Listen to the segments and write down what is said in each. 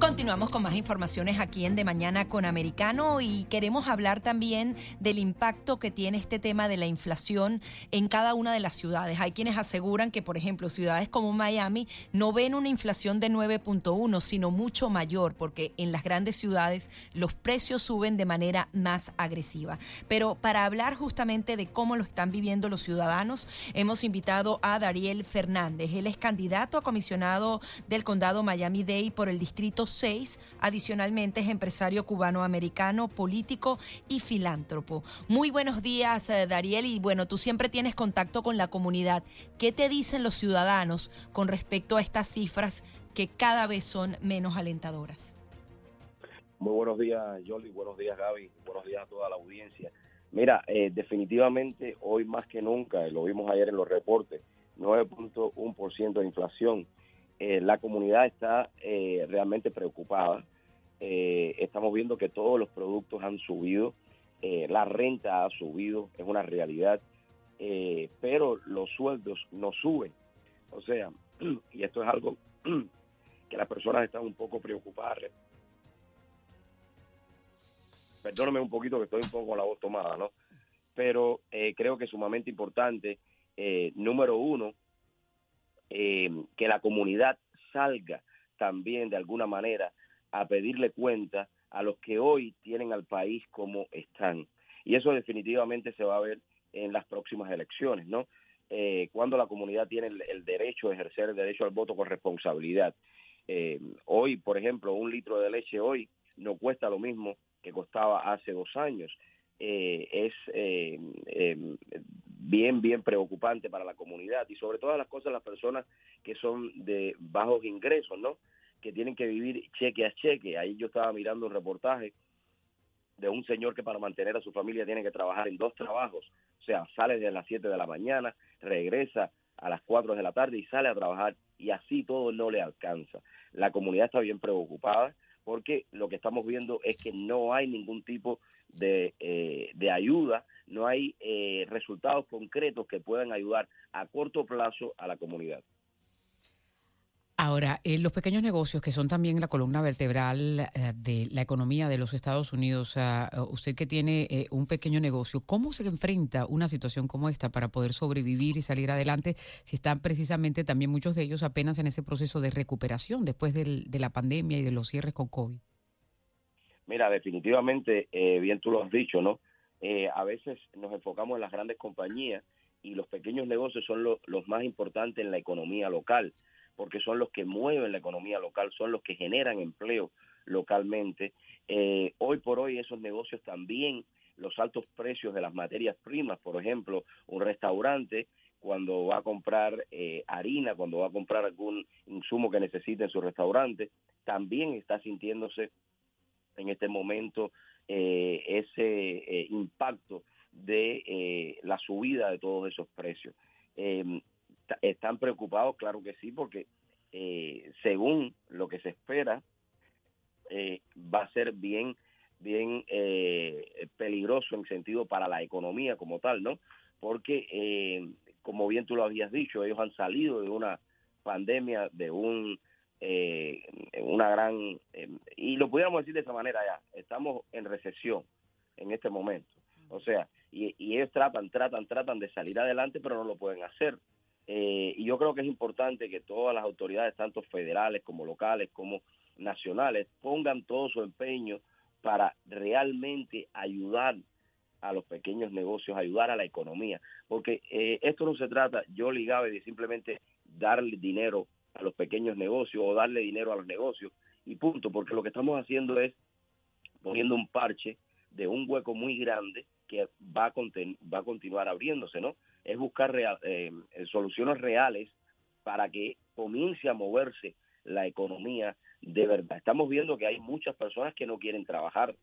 Continuamos con más informaciones aquí en De Mañana con Americano y queremos hablar también del impacto que tiene este tema de la inflación en cada una de las ciudades. Hay quienes aseguran que, por ejemplo, ciudades como Miami no ven una inflación de 9.1, sino mucho mayor, porque en las grandes ciudades los precios suben de manera más agresiva. Pero para hablar justamente de cómo lo están viviendo los ciudadanos, hemos invitado a Dariel Fernández. Él es candidato a comisionado del condado Miami-Dade por el distrito 6. Adicionalmente es empresario cubano-americano, político y filántropo. Muy buenos días, eh, Dariel. Y bueno, tú siempre tienes contacto con la comunidad. ¿Qué te dicen los ciudadanos con respecto a estas cifras que cada vez son menos alentadoras? Muy buenos días, Jolly. Buenos días, Gaby. Buenos días a toda la audiencia. Mira, eh, definitivamente hoy más que nunca, lo vimos ayer en los reportes, 9.1% de inflación eh, la comunidad está eh, realmente preocupada. Eh, estamos viendo que todos los productos han subido, la renta ha subido, es una realidad, pero los sueldos no suben. O sea, y esto es algo que las personas están un poco preocupadas. Perdóname un poquito que estoy un poco con la voz tomada, ¿no? Pero creo que es sumamente importante, número uno, eh, que la comunidad salga también de alguna manera a pedirle cuenta a los que hoy tienen al país como están. Y eso definitivamente se va a ver en las próximas elecciones, ¿no? Eh, cuando la comunidad tiene el, derecho de ejercer el derecho al voto con responsabilidad. Eh, hoy, por ejemplo, un litro de leche hoy no cuesta lo mismo que costaba hace dos años. es bien, bien preocupante para la comunidad y sobre todas las cosas las personas que son de bajos ingresos, ¿no? Que tienen que vivir cheque a cheque. Ahí yo estaba mirando un reportaje de un señor que para mantener a su familia tiene que trabajar en dos trabajos. O sea, sale de las 7 de la mañana, regresa a las 4 de la tarde y sale a trabajar y así todo no le alcanza. La comunidad está bien preocupada porque lo que estamos viendo es que no hay ningún tipo de, eh, de ayuda, no hay eh, resultados concretos que puedan ayudar a corto plazo a la comunidad. Ahora, eh, los pequeños negocios, que son también la columna vertebral eh, de la economía de los Estados Unidos, usted que tiene un pequeño negocio, ¿cómo se enfrenta una situación como esta para poder sobrevivir y salir adelante si están precisamente también muchos de ellos apenas en ese proceso de recuperación después de la pandemia y de los cierres con COVID? Mira, definitivamente, bien tú lo has dicho, ¿no? A veces nos enfocamos en las grandes compañías y los pequeños negocios son los más importantes en la economía local porque son los que mueven la economía local, son los que generan empleo localmente. Eh, hoy por hoy esos negocios también, los altos precios de las materias primas, por ejemplo, un restaurante cuando va a comprar eh, harina, cuando va a comprar algún insumo que necesite en su restaurante, también está sintiéndose en este momento eh, ese impacto de la subida de todos esos precios. Em, ¿Están preocupados? Claro que sí, porque eh, según lo que se espera, eh, va a ser bien, bien eh, peligroso en sentido para la economía como tal, ¿no? Porque, como bien tú lo habías dicho, ellos han salido de una pandemia, de un una gran y lo pudiéramos decir de esa manera ya estamos en recesión en este momento o sea y, y ellos tratan tratan tratan de salir adelante pero no lo pueden hacer eh, y yo creo que es importante que todas las autoridades, tanto federales como locales como nacionales, pongan todo su empeño para realmente ayudar a los pequeños negocios, ayudar a la economía. Porque eh, esto no se trata, yo ligaba de simplemente darle dinero a los pequeños negocios o darle dinero a los negocios y punto, porque lo que estamos haciendo es poniendo un parche de un hueco muy grande que va a, va a continuar abriéndose, ¿no? Es buscar eh, soluciones reales para que comience a moverse la economía de verdad. Estamos viendo que hay muchas personas que no quieren trabajar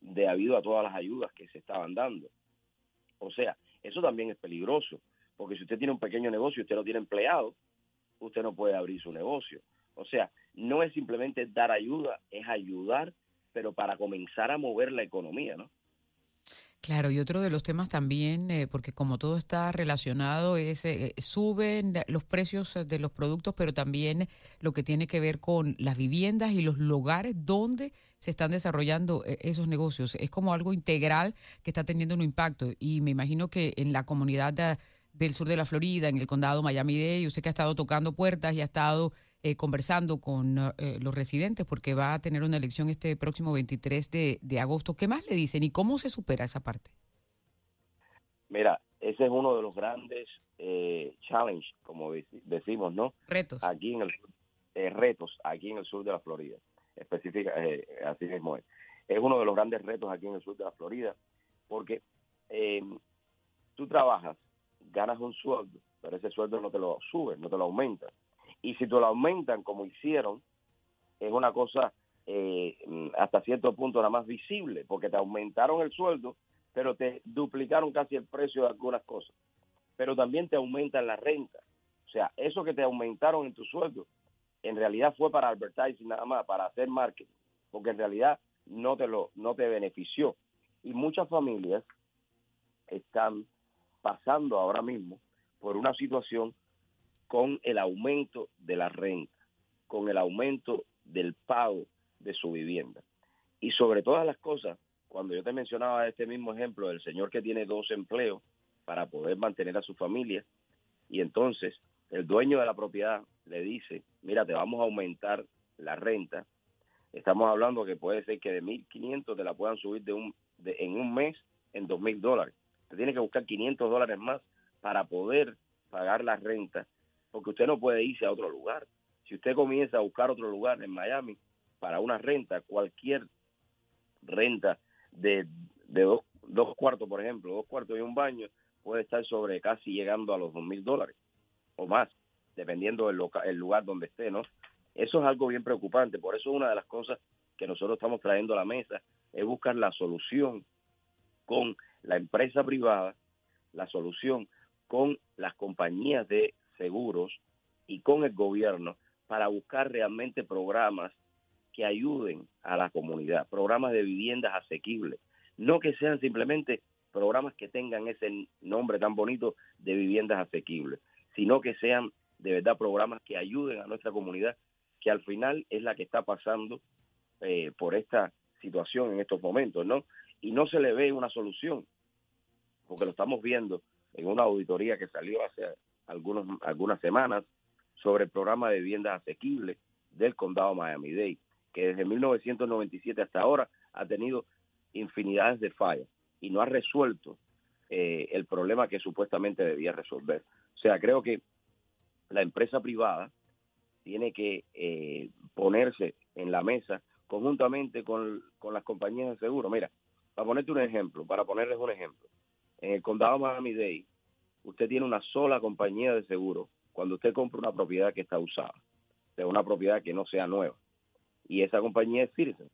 debido a todas las ayudas que se estaban dando. O sea, eso también es peligroso, porque si usted tiene un pequeño negocio y usted no tiene empleado, usted no puede abrir su negocio. O sea, no es simplemente dar ayuda, es ayudar, pero para comenzar a mover la economía, ¿no? Claro, y otro de los temas también, eh, porque como todo está relacionado, es eh, suben los precios de los productos, pero también lo que tiene que ver con las viviendas y los lugares donde se están desarrollando eh, esos negocios. Es como algo integral que está teniendo un impacto. Y me imagino que en la comunidad del sur de la Florida, en el condado Miami-Dade, usted que ha estado tocando puertas y ha estado eh, conversando con eh, los residentes porque va a tener una elección este próximo 23 de, de agosto. ¿Qué más le dicen y cómo se supera esa parte? Mira, ese es uno de los grandes eh, challenges, como decimos, ¿no? Retos. Aquí en el eh, retos aquí en el sur de la Florida, específica, así mismo es. Es uno de los grandes retos aquí en el sur de la Florida, porque tú trabajas, ganas un sueldo, pero ese sueldo no te lo suben, no te lo aumentan. Y si te lo aumentan como hicieron, es una cosa eh, hasta cierto punto nada más visible, porque te aumentaron el sueldo, pero te duplicaron casi el precio de algunas cosas. Pero también te aumentan la renta. O sea, eso que te aumentaron en tu sueldo, en realidad fue para advertising nada más, para hacer marketing, porque en realidad no te lo no te benefició. Y muchas familias están pasando ahora mismo por una situación con el aumento de la renta, con el aumento del pago de su vivienda. Y sobre todas las cosas, cuando yo te mencionaba este mismo ejemplo del señor que tiene dos empleos para poder mantener a su familia, y entonces el dueño de la propiedad le dice, mira, te vamos a aumentar la renta, estamos hablando que puede ser que de 1.500 te la puedan subir de un, en un mes en 2.000 dólares. Te tiene que buscar 500 dólares más para poder pagar la renta porque usted no puede irse a otro lugar. Si usted comienza a buscar otro lugar en Miami para una renta, cualquier renta de, de dos, dos cuartos, por ejemplo, dos cuartos y un baño, puede estar sobre casi llegando a los dos mil dólares o más, dependiendo del el lugar donde esté, ¿no? Eso es algo bien preocupante, por eso una de las cosas que nosotros estamos trayendo a la mesa es buscar la solución con la empresa privada, la solución con las compañías de seguros y con el gobierno para buscar realmente programas que ayuden a la comunidad, programas de viviendas asequibles, no que sean simplemente programas que tengan ese nombre tan bonito de viviendas asequibles, sino que sean de verdad programas que ayuden a nuestra comunidad, que al final es la que está pasando eh, por esta situación en estos momentos, ¿no? Y no se le ve una solución, porque lo estamos viendo en una auditoría que salió hace algunos, algunas semanas sobre el programa de viviendas asequibles del condado Miami-Dade, que desde 1997 hasta ahora ha tenido infinidades de fallas y no ha resuelto eh, el problema que supuestamente debía resolver. O sea, creo que la empresa privada tiene que eh, ponerse en la mesa conjuntamente con, con las compañías de seguro. Mira, para ponerte un ejemplo, para ponerles un ejemplo, en el condado Miami-Dade usted tiene una sola compañía de seguro cuando usted compra una propiedad que está usada, de una propiedad que no sea nueva. Y esa compañía es Citizen.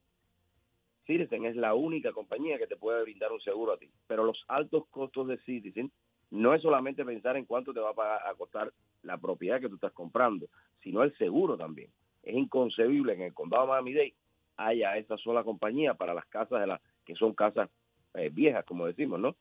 Citizen es la única compañía que te puede brindar un seguro a ti. Pero los altos costos de Citizen no es solamente pensar en cuánto te va a, costar la propiedad que tú estás comprando, sino el seguro también. Es inconcebible que en el condado de Miami-Dade haya esa sola compañía para las casas de las que son casas eh, viejas, como decimos, ¿no?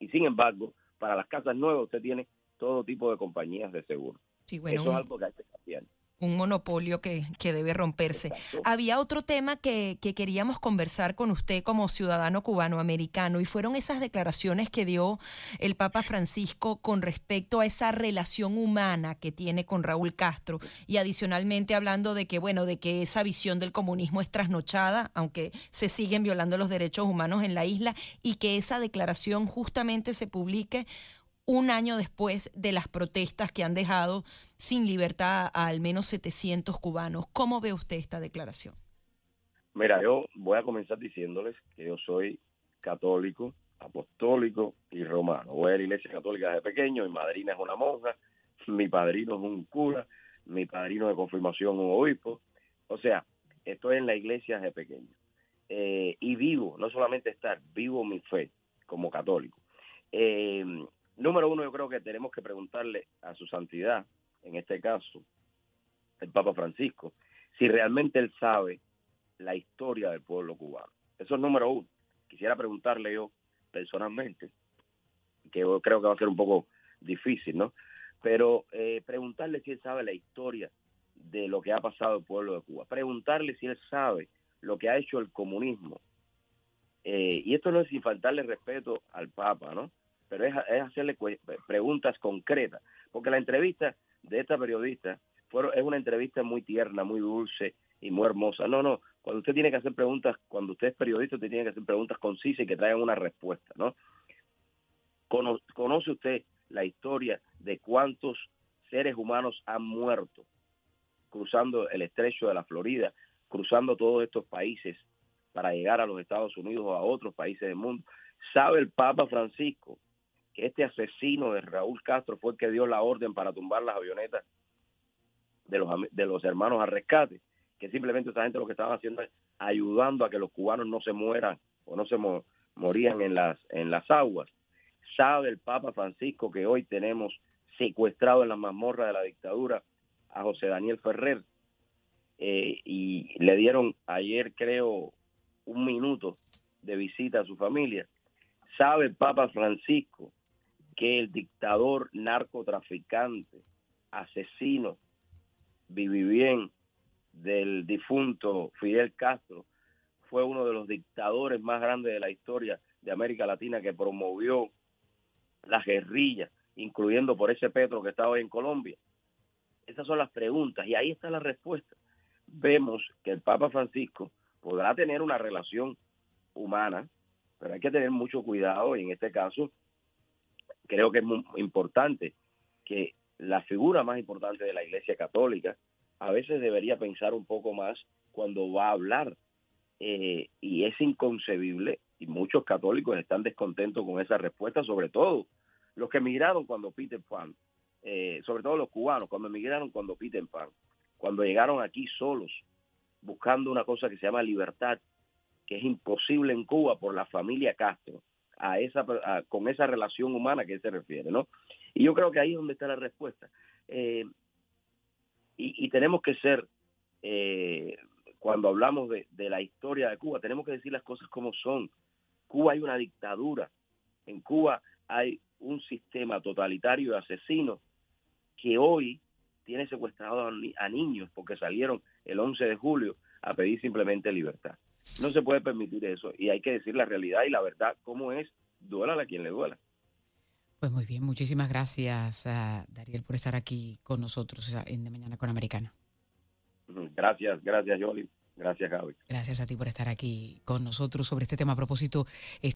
Y sin embargo, para las casas nuevas usted tiene todo tipo de compañías de seguro. Sí, bueno, Eso es algo que hay que cambiar un monopolio que, que debe romperse. Había otro tema que, que, queríamos conversar con usted como ciudadano cubano-americano y fueron esas declaraciones que dio el Papa Francisco con respecto a esa relación humana que tiene con Raúl Castro y adicionalmente hablando de que, bueno, de que esa visión del comunismo es trasnochada, aunque se siguen violando los derechos humanos en la isla y que esa declaración justamente se publique un año después de las protestas que han dejado sin libertad a al menos 700 cubanos. ¿Cómo ve usted esta declaración? Mira, yo voy a comenzar diciéndoles que yo soy católico, apostólico y romano. Voy a la iglesia católica desde pequeño, mi madrina es una monja, mi padrino es un cura, mi padrino de confirmación un obispo. O sea, estoy en la iglesia desde pequeño. Eh, y vivo, no solamente estar, vivo mi fe como católico. Eh, número uno, yo creo que tenemos que preguntarle a su santidad, en este caso, el Papa Francisco, si realmente él sabe la historia del pueblo cubano. Eso es número uno. Quisiera preguntarle yo personalmente, que yo creo que va a ser un poco difícil, ¿no? Pero eh, preguntarle si él sabe la historia de lo que ha pasado el pueblo de Cuba, preguntarle si él sabe lo que ha hecho el comunismo. Eh, y esto no es sin faltarle respeto al Papa, ¿no? Pero es, hacerle preguntas concretas, porque la entrevista de esta periodista fue, es una entrevista muy tierna, muy dulce y muy hermosa. No, no, cuando usted tiene que hacer preguntas, cuando usted es periodista, usted tiene que hacer preguntas concisas y que traigan una respuesta, ¿no? ¿Conoce usted la historia de cuántos seres humanos han muerto cruzando el estrecho de la Florida, cruzando todos estos países para llegar a los Estados Unidos o a otros países del mundo. ¿Sabe el Papa Francisco este asesino de Raúl Castro fue el que dio la orden para tumbar las avionetas de los, de los hermanos a rescate? Que simplemente esa gente lo que estaba haciendo es ayudando a que los cubanos no se mueran o no se morían en las, en las aguas. ¿Sabe el Papa Francisco que hoy tenemos secuestrado en la mazmorra de la dictadura a José Daniel Ferrer eh, y le dieron ayer creo un minuto de visita a su familia. ¿Sabe el Papa Francisco que el dictador narcotraficante, asesino, vivibien del difunto Fidel Castro, fue uno de los dictadores más grandes de la historia de América Latina que promovió las guerrillas, incluyendo por ese Petro que está hoy en Colombia? Esas son las preguntas y ahí está la respuesta. Vemos que el Papa Francisco podrá tener una relación humana, pero hay que tener mucho cuidado y en este caso creo que es muy importante que la figura más importante de la Iglesia Católica a veces debería pensar un poco más cuando va a hablar. Eh, y es inconcebible y muchos católicos están descontentos con esa respuesta, sobre todo los que emigraron cuando Peter Pan eh, sobre todo los cubanos, cuando emigraron cuando Peter Pan, cuando llegaron aquí solos, buscando una cosa que se llama libertad, que es imposible en Cuba por la familia Castro, a esa, con esa relación humana que se refiere, ¿no? Y yo creo que ahí es donde está la respuesta. Eh, y, tenemos que ser, eh, cuando hablamos de, de la historia de Cuba, tenemos que decir las cosas como son. Cuba hay una dictadura, en Cuba hay un sistema totalitario de asesinos que hoy tiene secuestrados a, niños porque salieron el 11 de julio a pedir simplemente libertad. No se puede permitir eso y hay que decir la realidad y la verdad cómo es, duela a quien le duela. Pues muy bien, muchísimas gracias a Dariel por estar aquí con nosotros en De Mañana con Americano. Gracias, gracias Yoli, gracias Gaby. Gracias a ti por estar aquí con nosotros sobre este tema a propósito.